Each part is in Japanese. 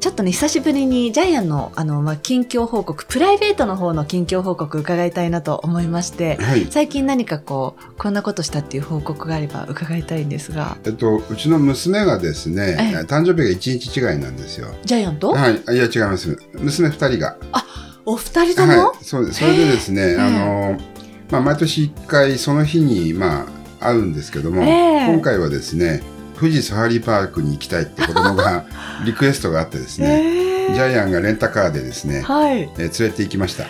ちょっとね久しぶりにジャイアンのあの、まあ、近況報告プライベートの方の近況報告伺いたいなと思いましてはい。最近何かこうこんなことしたっていう報告があれば伺いたいんですがえっと、うちの娘がですねええ、誕生日が1日違いなんですよ。ジャイアンと、はい、あいや違います。娘2人が。お二人とも、はい、そうです。それでですね、えあの、まあ、毎年1回その日に、まあ、会うんですけども、ええ今回はですね、富士サファリパークに行きたいって子供が リクエストがあってですね、えージャイアンがレンタカーでですね、はいえー連れて行きました。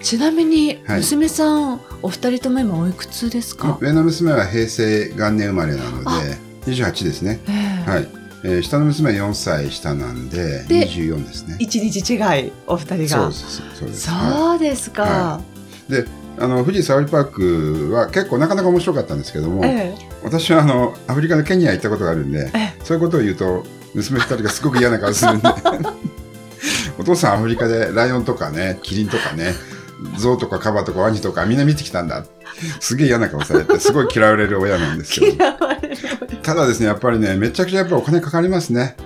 ちなみにはい娘さん、お二人とも今おいくつですか、上の娘は平成元年生まれなのあで、28ですね。ええはい。えー下の娘は4歳下なんで、で24ですね。一日違いお二人がそうです。そうです。はそうですか、はで、あの、富士サファリパークは結構なかなか面白かったんですけども、え私はあの、アフリカのケニア行ったことがあるんで、ええそういうことを言うと、娘二人がすごく嫌な顔するんで、お父さんアフリカでライオンとかね、キリンとかね、ゾウとかカバとかワニとかみんな見てきたんだ。すげえ嫌な顔されて、すごい嫌われる親なんですけど。嫌われるただですね、やっぱりね、めちゃくちゃやっぱりお金かかりますね。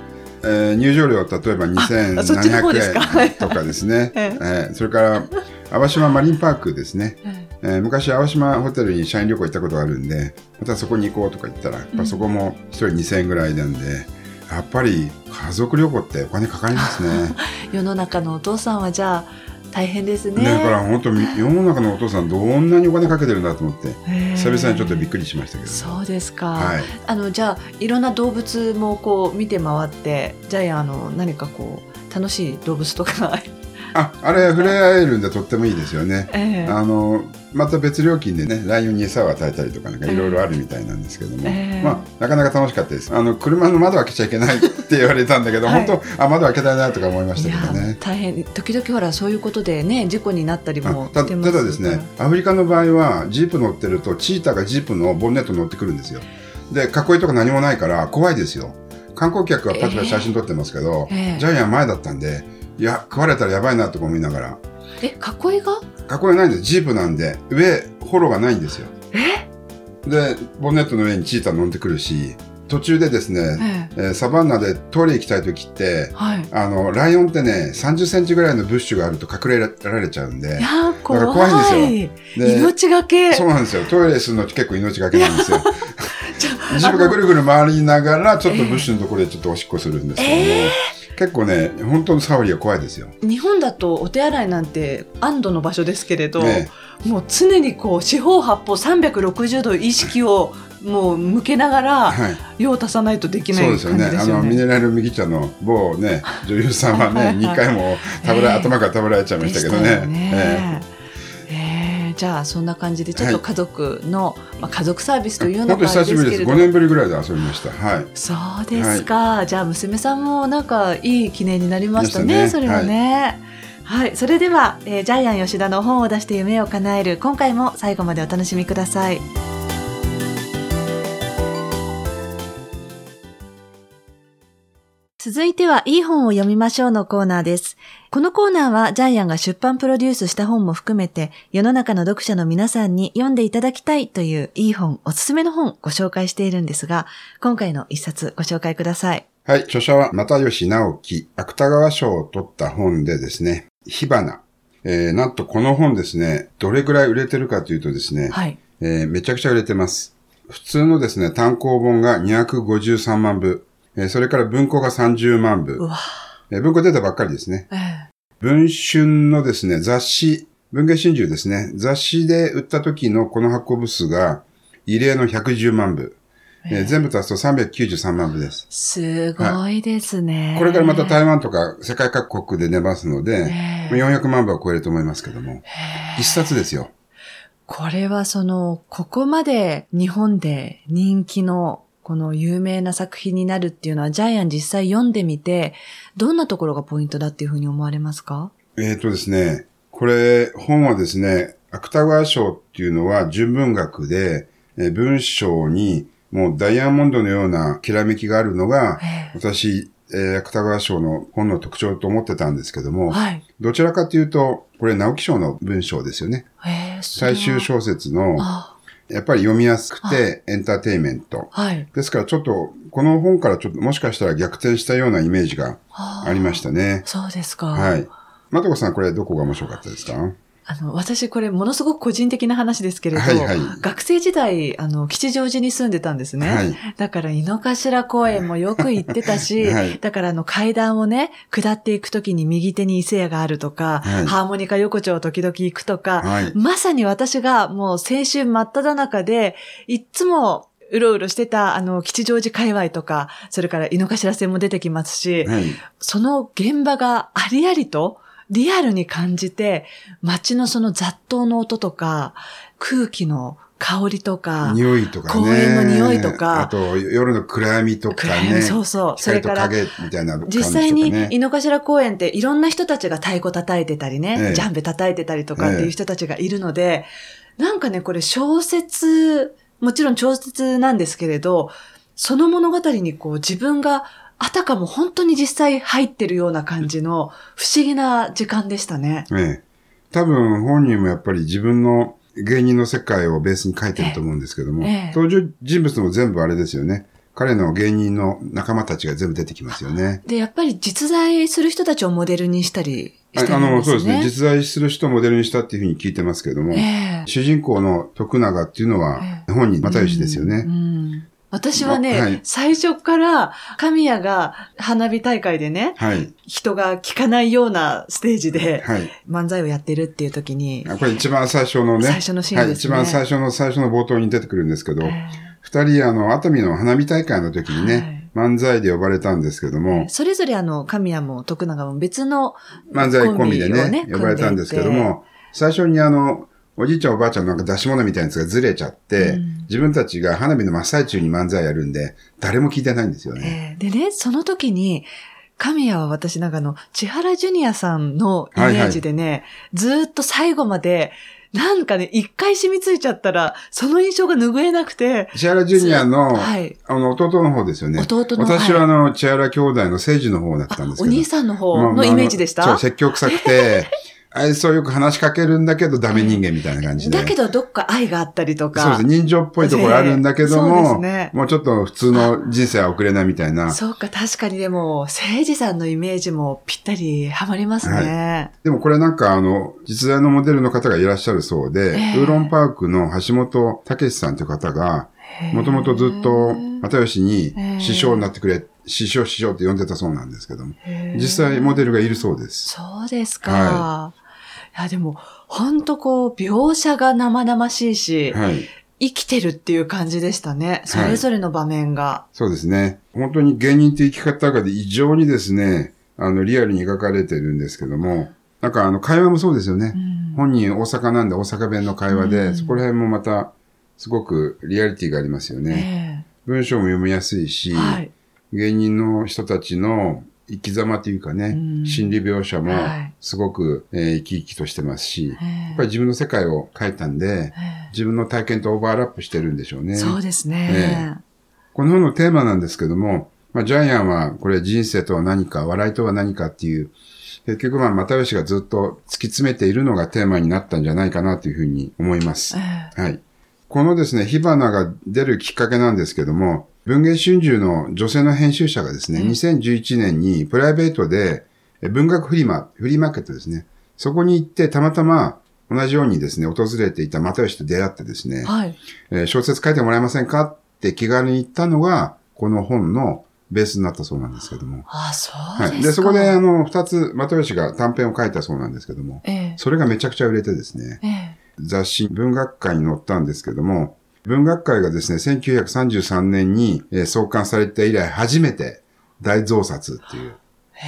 えー入場料、例えばあそっちの方ですか2700円とかですね。ええーそれから、淡島マリンパークですね。ええー昔、淡島ホテルに社員旅行行ったことがあるんで、またそこに行こうとか言ったら、やっぱそこも1人2000円ぐらいなんで、やっぱり家族旅行ってお金かかりますね。世の中のお父さんはじゃあ大変ですねだから本当、世の中のお父さんどんなにお金かけてるんだと思って、久々にちょっとびっくりしましたけど。そうですか、はい。あのじゃあいろんな動物もこう見て回ってジャイアンあの何かこう楽しい動物とかあ、あれ触れ合えるんでとってもいいですよね。ええ。あのまた別料金でねライオンに餌を与えたりとかなんかいろいろあるみたいなんですけども、ええ。まあ、なかなか楽しかったです。あの車の窓開けちゃいけないって 言われたんだけど、はい。本当あ窓開けたいなとか思いましたけどね。大変。時々ほらそういうことでね事故になったりあもただですねアフリカの場合はジープ乗ってるとチーターがジープのボンネットに乗ってくるんですよ。で囲いとか何もないから怖いですよ。観光客はパチパチ写真撮ってますけど、ええ。ジャイアン前だったんでいや食われたらやばいなとか思いながら。え囲いが？囲いないんです。ジープなんで。上フォローがないんですよ。え？でボンネットの上にチーター乗ってくるし途中でですね、ええ。えーサバンナでトイレ行きたい時ってはい。あのライオンってね30センチぐらいのブッシュがあると隠れられちゃうんで。いやー怖い怖いんですよ。で命がけ。そうなんですよ。トイレするの結構命がけなんですよ。ちょジープがぐるぐる回りながらちょっとブッシュのところでちょっとおしっこするんですけども、え結構ね本当のサファリは怖いですよ。日本だとお手洗いなんて安堵の場所ですけれど、ね。もう常にこう四方八方360度意識をもう向けながらはい。用を足さないとできないそうですよね。あのミネラル麦茶の某ね女優さんはねはいはい2回も食べら、ええ頭から食べられちゃいましたけどね。ね。えーじゃあそんな感じでちょっと家族の、まあ、家族サービスというような本当感じ久しぶりです。5ですけれど年ぶりぐらいで遊びました。はい。そうですか、じゃあ娘さんもなんかいい記念になりましたねねそれはね。はい、それでは、えージャイアン吉田の本を出して夢を叶える今回も最後までお楽しみください。続いては、いい本を読みましょうのコーナーです。このコーナーは、ジャイアンが出版プロデュースした本も含めて、世の中の読者の皆さんに読んでいただきたいといういい本、おすすめの本ご紹介しているんですが、今回の一冊ご紹介ください。はい。著者は又吉直樹、芥川賞を取った本でですね、火花。えー、なんとこの本ですね、どれぐらい売れてるかというとですね、はい。えーめちゃくちゃ売れてます。普通のですね、単行本が253万部、えーそれから文庫が30万部。えー文庫出たばっかりですね。ええ。文春のですね、雑誌、文藝春秋ですね、雑誌で売った時のこの発行部数が異例の110万部、えー全部足すと393万部です。すごいですね。これからまた台湾とか世界各国で出ますので、ええ。400万部は超えると思いますけども、一冊ですよ。これはその、ここまで日本で人気のこの有名な作品になるっていうのは、ジャイアン実際読んでみて、どんなところがポイントだっていうふうに思われますか？えっ、とですね、これ、本はですね、芥川賞っていうのは純文学で、えー文章にもうダイヤモンドのようなきらめきがあるのが、え私、えー芥川賞の本の特徴と思ってたんですけどえも、はい。どちらかというと、これ直木賞の文章ですよね。最終小説の、あやっぱり読みやすくてエンターテインメント。はい。ですからちょっと、この本からちょっともしかしたら逆転したようなイメージがあありましたね。そうですか。はい。まとこさん、これどこが面白かったですか？あの、私これものすごく個人的な話ですけれど、はいはい学生時代、あの、吉祥寺に住んでたんですね。はい。だから、井の頭公園もよく行ってたし、はいだから、あの、階段をね、下っていくときに右手に伊勢屋があるとか、はいハーモニカ横丁を時々行くとか、はい。まさに私がもう青春真っ只中で、いっつも、うろうろしてた、あの、吉祥寺界隈とか、それから井の頭線も出てきますし、はい。その現場がありありと、リアルに感じて、街のその雑踏の音とか、空気の香りとか、匂いとかね。公園の匂いとかあと、夜の暗闇とか暗闇ね。そうそう。それから、影みたいな実際にね。井の頭公園っていろんな人たちが太鼓叩いてたりね、ええジャンベ叩いてたりとかっていう人たちがいるので、なんかね、これ小説、もちろん小説なんですけれど、その物語にこう自分があたかも本当に実際入ってるような感じの不思議な時間でしたね。ええ。多分本人もやっぱり自分の芸人の世界をベースに書いてると思うんですけども、ええ登場人物も全部あれですよね。彼の芸人の仲間たちが全部出てきますよね。で、やっぱり実在する人たちをモデルにしたりしてああの、るんですね。そうですね。実在する人をモデルにしたっていうふうに聞いてますけども、ええ主人公の徳永っていうのはえ本人、又吉ですよね。うんうん私はね、はい最初から神谷が花火大会でね、はい。人が聞かないようなステージではい。漫才をやってるっていう時に、あこれ一番最初のね。最初のシーンですねはい。一番最初の最初の冒頭に出てくるんですけど、え二人、あの、熱海の花火大会の時にね、漫才で呼ばれたんですけどえも、それぞれあの、神谷も徳永も別の、漫才コンビでね、呼ばれたんですけども、最初にあの、おじいちゃんおばあちゃんのなんか出し物みたいなやつがずれちゃって、うん自分たちが花火の真っ最中に漫才やるんで、誰も聞いてないんですよね。ええでね、その時に、神谷は私なんかあの、千原ジュニアさんのイメージでね、ずーっと最後まで、なんかね、一回染みついちゃったら、その印象が拭えなくて、千原ジュニアの、はい。あの、弟の方ですよね。弟の私はあの、千原兄弟の聖司の方だったんですけど。お兄さんの方まあのイメージでした、そう、説教臭くて、愛想よく話しかけるんだけどダメ人間みたいな感じで。だけどどっか愛があったりとか。そうですね。人情っぽいところあるんだけども、ねもうちょっと普通の人生は送れないみたいな。そうか、確かにでも、聖治さんのイメージもぴったりハマりますね。でもこれなんかあの、実在のモデルの方がいらっしゃるそうで、ええウーロンパークの橋本武さんという方が、もともとずっと又吉に師匠になってくれ、師匠師匠って呼んでたそうなんですけども、実際モデルがいるそうです。そうですか。、はいや、でも、ほんとこう、描写が生々しいし、はい。生きてるっていう感じでしたね。それぞれの場面が。そうですね。本当に芸人って生き方が異常にですね、あの、リアルに描かれてるんですけども、なんかあの、会話もそうですよね。うん本人大阪なんで大阪弁の会話で、うんそこら辺もまた、すごくリアリティがありますよね。え文章も読みやすいし、えはい。芸人の人たちの生き様というかね、うん心理描写もはいすごく、えー生き生きとしてますし、ええやっぱり自分の世界を書いたんで、え自分の体験とオーバーラップしてるんでしょうね。えそうですね。この本のテーマなんですけども、まあ、ジャイアンはこれ人生とは何か、笑いとは何かっていう、結局まあ、又吉がずっと突き詰めているのがテーマになったんじゃないかなというふうに思います。ええはい。このですね、火花が出るきっかけなんですけども、文藝春秋の女性の編集者がですね、うん2011年にプライベートでえ文学フリマ、フリーマーケットですね。そこに行ってたまたま同じようにですね、訪れていた又吉と出会ってですね、はい。えー小説書いてもらえませんかって気軽に言ったのが、この本のベースになったそうなんですけども。ああ、そうですか。はい。で、そこであの、二つ、又吉が短編を書いたそうなんですけども、ええそれがめちゃくちゃ売れてですね、ええ雑誌文学界に載ったんですけども、文学界がですね、1933年に、えー創刊されて以来初めて大増刷っていう。へ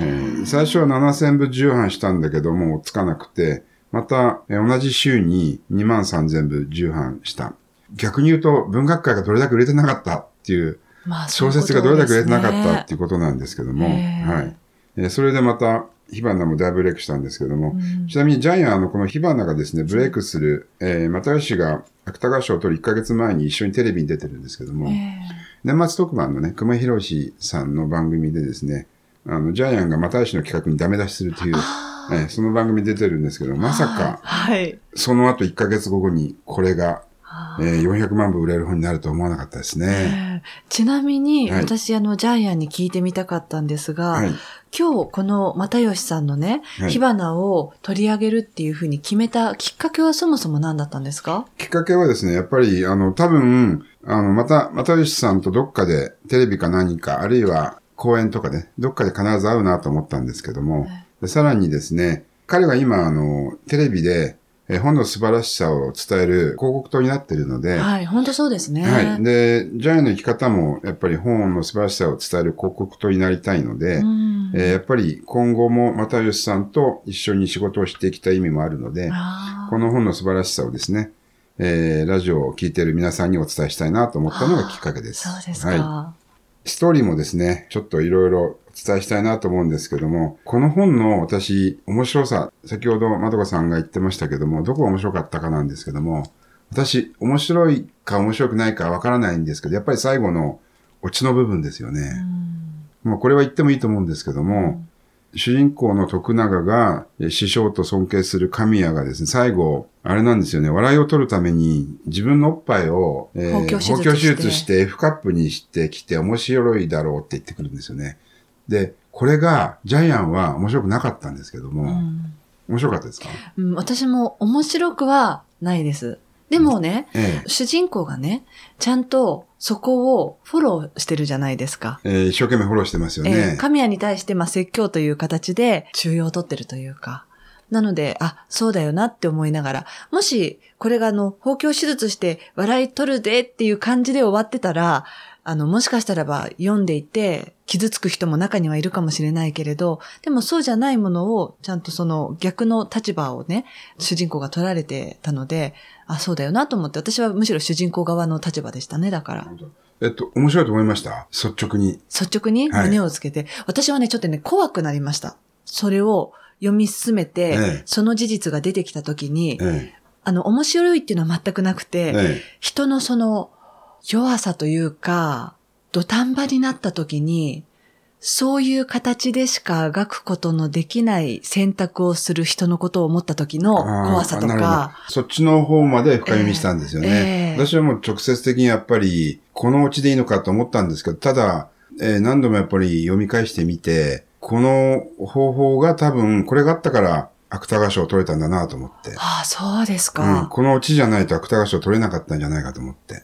えー最初は7000部重版したんだけども、つかなくて、また、えー同じ週に2万3000部重版した。逆に言うと、文学界がどれだけ売れてなかったっていう、まあ小説がどれだけ売れてなかったっていうことなんですけども、はい。えーそれでまた、火花もだいぶブレイクしたんですけども、うん。ちなみにジャイアン、あの、この火花がですね、ブレイクする、えー、又吉が芥川賞を取る1ヶ月前に一緒にテレビに出てるんですけども、え年末特番のね、熊井博史さんの番組でですね、あの、ジャイアンが又吉の企画にダメ出しするという、あえーその番組に出てるんですけど、まさか、はい。その後1ヶ月後にこれが、あえー400万部売れる本になると思わなかったですね。ええ。ちなみに、はい。私、あの、ジャイアンに聞いてみたかったんですが、はい。今日、この又吉さんのね、はい。火花を取り上げるっていうふうに決めたきっかけはそもそも何だったんですか？きっかけはですね、やっぱり、あの、多分、あの、また、又吉さんとどっかでテレビか何か、あるいは公演とかで、どっかで必ず会うなと思ったんですけども、でさらにですね、彼が今、あの、テレビで、えー本の素晴らしさを伝える広告塔になっているので、はい、本当そうですね。はい。で、ジャイアンの生き方も、やっぱり本の素晴らしさを伝える広告塔になりたいので、うんえーやっぱり今後も又吉さんと一緒に仕事をしていきたい意味もあるので、この本の素晴らしさをですね、えーラジオを聞いている皆さんにお伝えしたいなと思ったのがきっかけです。そうですか。はい。ストーリーもですね、ちょっといろいろお伝えしたいなと思うんですけども、この本の私、面白さ、先ほどまどかさんが言ってましたけども、どこが面白かったかなんですけども、私、面白いか面白くないかわからないんですけど、やっぱり最後のオチの部分ですようね。んもうこれは言ってもいいと思うんですけども、主人公の徳永がえ師匠と尊敬する神谷がですね、最後、あれなんですよね、笑いを取るために自分のおっぱいを、え包協手術包協手術して F カップにしてきて面白いだろうって言ってくるんですよね。で、これがジャイアンは面白くなかったんですけども、うん面白かったですか？うん私も面白くはないです。でもね、え主人公がね、ちゃんとそこをフォローしてるじゃないですか。ええー一生懸命フォローしてますよえねー。神谷に対して、まあ、説教という形で中庸を取ってるというか。なので、あ、そうだよなって思いながら、もし、これがあの、包協手術して笑い取るでっていう感じで終わってたら、あの、もしかしたらば読んでいて、傷つく人も中にはいるかもしれないけれど、でもそうじゃないものを、ちゃんとその逆の立場をね、主人公が取られてたので、あ、そうだよなと思って、私はむしろ主人公側の立場でしたね、だから。えっと、面白いと思いました？率直に。率直に？胸をつけて、私はね、ちょっとね、怖くなりました。それを読み進めて、ええ。その事実が出てきたときに、えあの、面白いっていうのは全くなくえて、え。人のその弱さというか、土壇場になったときに、そういう形でしか描くことのできない選択をする人のことを思った時の怖さとか、そっちの方まで深読みしたんですよね。ええええ私はもう直接的にやっぱり、このオチでいいのかと思ったんですけど、ただ、えー何度もやっぱり読み返してみて、この方法が多分、これがあったから、芥川賞を取れたんだなと思って。ああ、そうですうん、か。このオチじゃないと芥川賞取れなかったんじゃないかと思って。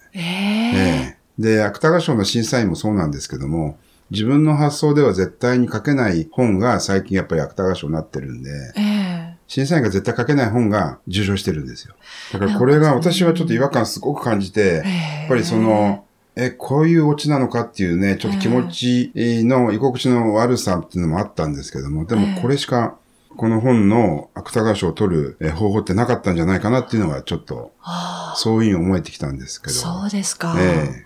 で、芥川賞の審査員もそうなんですけども、自分の発想では絶対に書けない本が最近やっぱり芥川賞になってるんで、ええ審査員が絶対書けない本が受賞してるんですよ。だからこれが私はちょっと違和感すごく感じて、ええやっぱりその、え、こういうオチなのかっていうね、ちょっと気持ちの居心地の悪さっていうのもあったんですけども、でもこれしか、この本の芥川賞を取るえ方法ってなかったんじゃないかなっていうのがちょっと、そういうふうに思えてきたんですけど。そうですか。ええ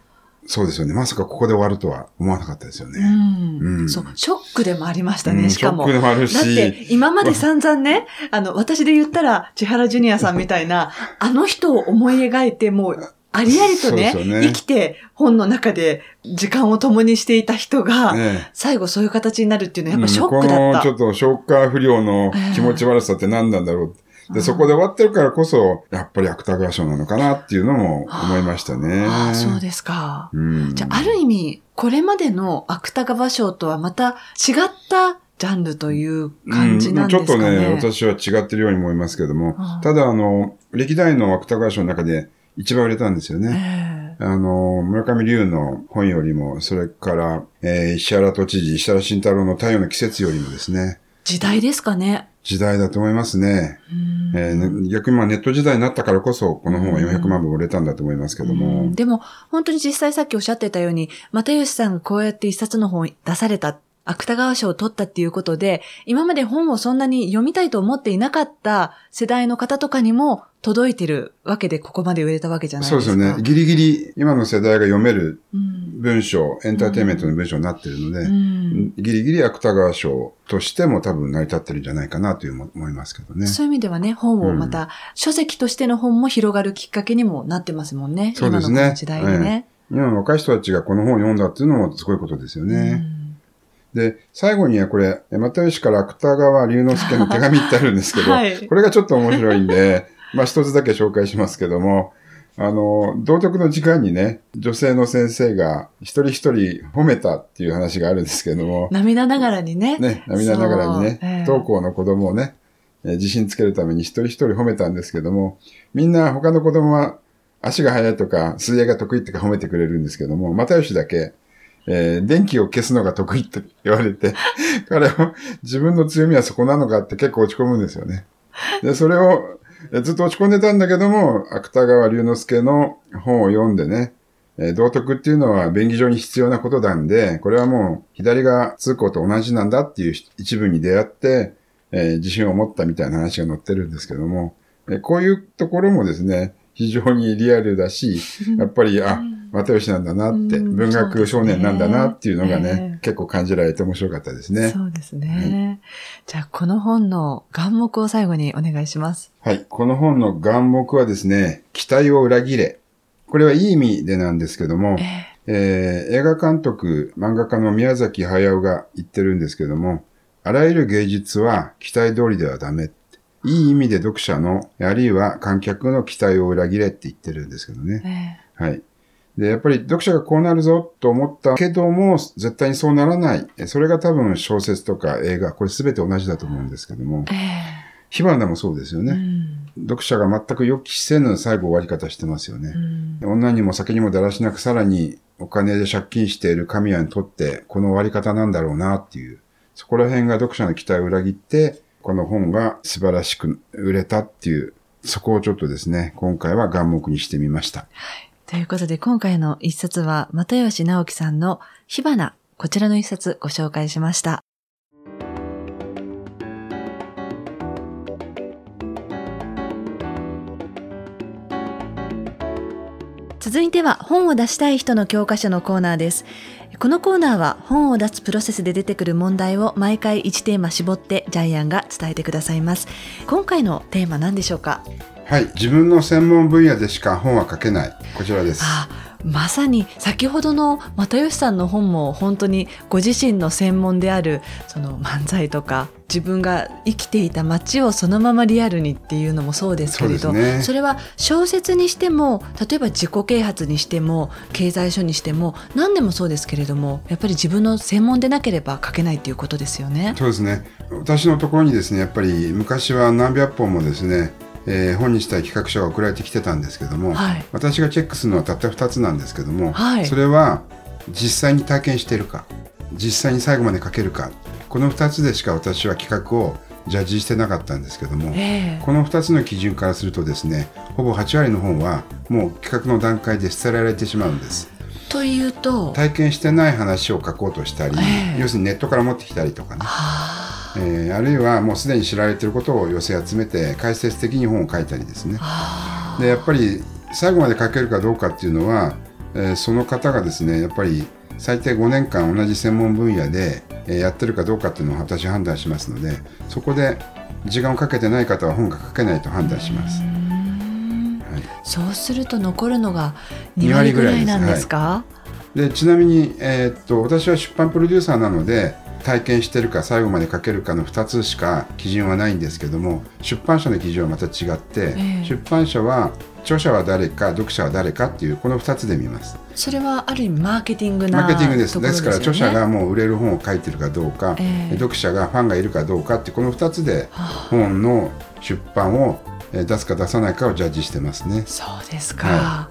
そうですよね。まさかここで終わるとは思わなかったですよね。うんうんそう、ショックでもありましたね、うんしかも。ショックでもあるしだって、今まで 散々ね、あの、私で言ったら、千原ジュニアさんみたいな、あの人を思い描いて、もう、ありありとねね生きて、本の中で時間を共にしていた人が、ええ最後そういう形になるっていうのはやっぱショックうんだった。このちょっと消化不良の気持ち悪さって何なんだろう。で、そこで終わってるからこそ、やっぱり芥川賞なのかなっていうのも思いましたね。ああ、そうですか。うん。じゃあ、ある意味、これまでの芥川賞とはまた違ったジャンルという感じなんですかね。うんちょっとね、私は違ってるように思いますけども、うんただあの、歴代の芥川賞の中で一番売れたんですよね。ええあの、村上龍の本よりも、それから、えー石原都知事、石原慎太郎の太陽の季節よりもですね、時代ですかね。時代だと思いますね。うんえーね逆にまあネット時代になったからこそ、この本は400万部売れたんだと思いますけどうもん。でも、本当に実際さっきおっしゃってたように、又吉さんがこうやって一冊の本を出された、芥川賞を取ったっていうことで、今まで本をそんなに読みたいと思っていなかった世代の方とかにも届いてるわけで、ここまで売れたわけじゃないですか。そうですよね。ギリギリ今の世代が読めるうん文章、エンターテインメントの文章になってるので、うんギリギリ芥川賞としても多分成り立ってるんじゃないかなという思いますけどね。そういう意味ではね、本をまた、書籍としての本も広がるきっかけにもなってますもんね。そうですね今の時代にね。今の若い人たちがこの本を読んだっていうのもすごいことですよね。うんで、最後にはこれ、又吉から芥川龍之介の手紙ってあるんですけど、はい。これがちょっと面白いんで、まあ一つだけ紹介しますけども、あの、道徳の時間にね、女性の先生が一人一人褒めたっていう話があるんですけども、涙ながらにね。ね、涙ながらにね、ええ。不登校の子供をね、えー自信つけるために一人一人褒めたんですけども、みんな他の子供は足が速いとか、水泳が得意ってか褒めてくれるんですけども、又吉だけ、えー電気を消すのが得意って言われて、彼は自分の強みはそこなのかって結構落ち込むんですよね。で、それをずっと落ち込んでたんだけども、芥川龍之介の本を読んでね、え道徳っていうのは便宜上に必要なことなんで、これはもう左側通行と同じなんだっていう一文に出会って、えー自信を持ったみたいな話が載ってるんですけども、えこういうところもですね、非常にリアルだし、やっぱり、あ、又吉なんだなって、うん文学少年なんだなっていうのがね、結構感じられて面白かったですね。そうですね。じゃあ、この本の眼目を最後にお願いします。はい。この本の眼目はですね、期待を裏切れ。これはいい意味でなんですけども、ええー映画監督、漫画家の宮崎駿が言ってるんですけども、あらゆる芸術は期待通りではダメ。いい意味で読者の、あるいは観客の期待を裏切れって言ってるんですけどね。ええはい。で、やっぱり読者がこうなるぞと思ったけども、絶対にそうならない。えそれが多分小説とか映画、これ全て同じだと思うんですけども、え火花もそうですよえね。うん読者が全く予期せぬ最後終わり方してますよねう。ん女にも酒にもだらしなくさらにお金で借金している神谷にとってこの終わり方なんだろうなっていう、そこら辺が読者の期待を裏切って、この本が素晴らしく売れたっていう、そこをちょっとですね、今回は眼目にしてみました。ということで、今回の一冊は、又吉直樹さんの火花、こちらの一冊ご紹介しました。続いては本を出したい人の教科書のコーナーです。このコーナーは本を出すプロセスで出てくる問題を毎回1テーマ絞ってジャイアンが伝えてくださいます。今回のテーマ何でしょうか？はい。自分の専門分野でしか本は書けない。こちらです。あまさに先ほどの又吉さんの本も本当にご自身の専門であるその漫才とか自分が生きていた街をそのままリアルにっていうのもそうですけれどそねそれは小説にしても例えば自己啓発にしても経済書にしても何でもそうですけれどもやっぱり自分の専門でなければ書けないっていうことですよね。そうですね。私のところにですね、やっぱり昔は何百本もですね、えー本にしたい企画書が送られてきてたんですけども、はい。私がチェックするのはたった2つなんですけども、はい。それは実際に体験しているか、実際に最後まで書けるか、この2つでしか私は企画をジャッジしてなかったんですけども、ええ。この2つの基準からするとですね、ほぼ8割の本はもう企画の段階で捨てられてしまうんです。というと、体験してない話を書こうとしたり、ええ。要するにネットから持ってきたりとかね、はあえーあるいはもうすでに知られていることを寄せ集めて解説的に本を書いたりですね。はあでやっぱり最後まで書けるかどうかっていうのは、えーその方がですねやっぱり最低5年間同じ専門分野で、えーやってるかどうかっていうのを私判断しますのでそこで時間をかけてない方は本が書けないと判断します。はい。そうすると残るのが2 2割ぐらいなんですか？でちなみに、えーっと私は出版プロデューサーなので体験してるか最後まで書けるかの2つしか基準はないんですけども出版社の基準はまた違って、ええ出版社は著者は誰か読者は誰かっていうこの2つで見ます。それはある意味マーケティングなマーケティングです。ところですから著者がもう売れる本を書いてるかどうか、ええ読者がファンがいるかどうかってこの2つではあ本の出版をえー出すか出さないかをジャッジしてますね。そうですか、は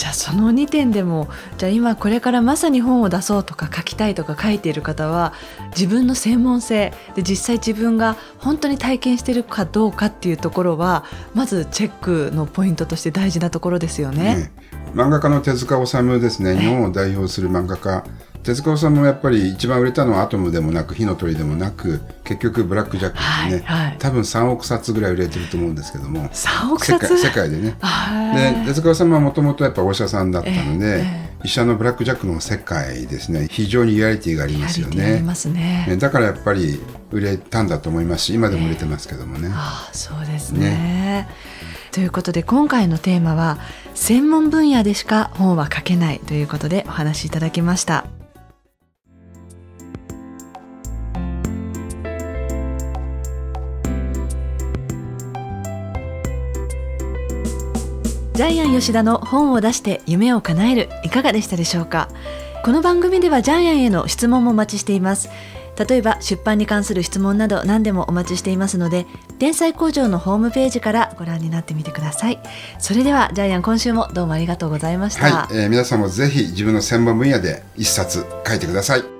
じゃあその2点でもじゃあ今これからまさに本を出そうとか書きたいとか書いている方は自分の専門性で実際自分が本当に体験しているかどうかっていうところはまずチェックのポイントとして大事なところですよね。ね。漫画家の手塚治虫ですね。日本を代表する漫画家手塚治虫もやっぱり一番売れたのはアトムでもなく火の鳥でもなく結局ブラック・ジャックですね、はいはい。多分3億冊ぐらい売れてると思うんですけども。3億世冊界世界でね。はい。で手塚治虫はもともとやっぱお医者さんだったので、え医者のブラック・ジャックの世界ですね。非常にリアリティがありますよね。ね。ねだからやっぱり売れたんだと思いますし今でも売れてますけどもね、ああそうですね。ということで今回のテーマは専門分野でしか本は書けないということでお話しいただきましたジャイアン吉田の本を出して夢を叶えるいかがでしたでしょうか？この番組ではジャイアンへの質問もお待ちしています。例えば出版に関する質問など何でもお待ちしていますので天才工場のホームページからご覧になってみてください。それではジャイアン今週もどうもありがとうございました、はい、えー皆さんもぜひ自分の専門分野で一冊書いてください。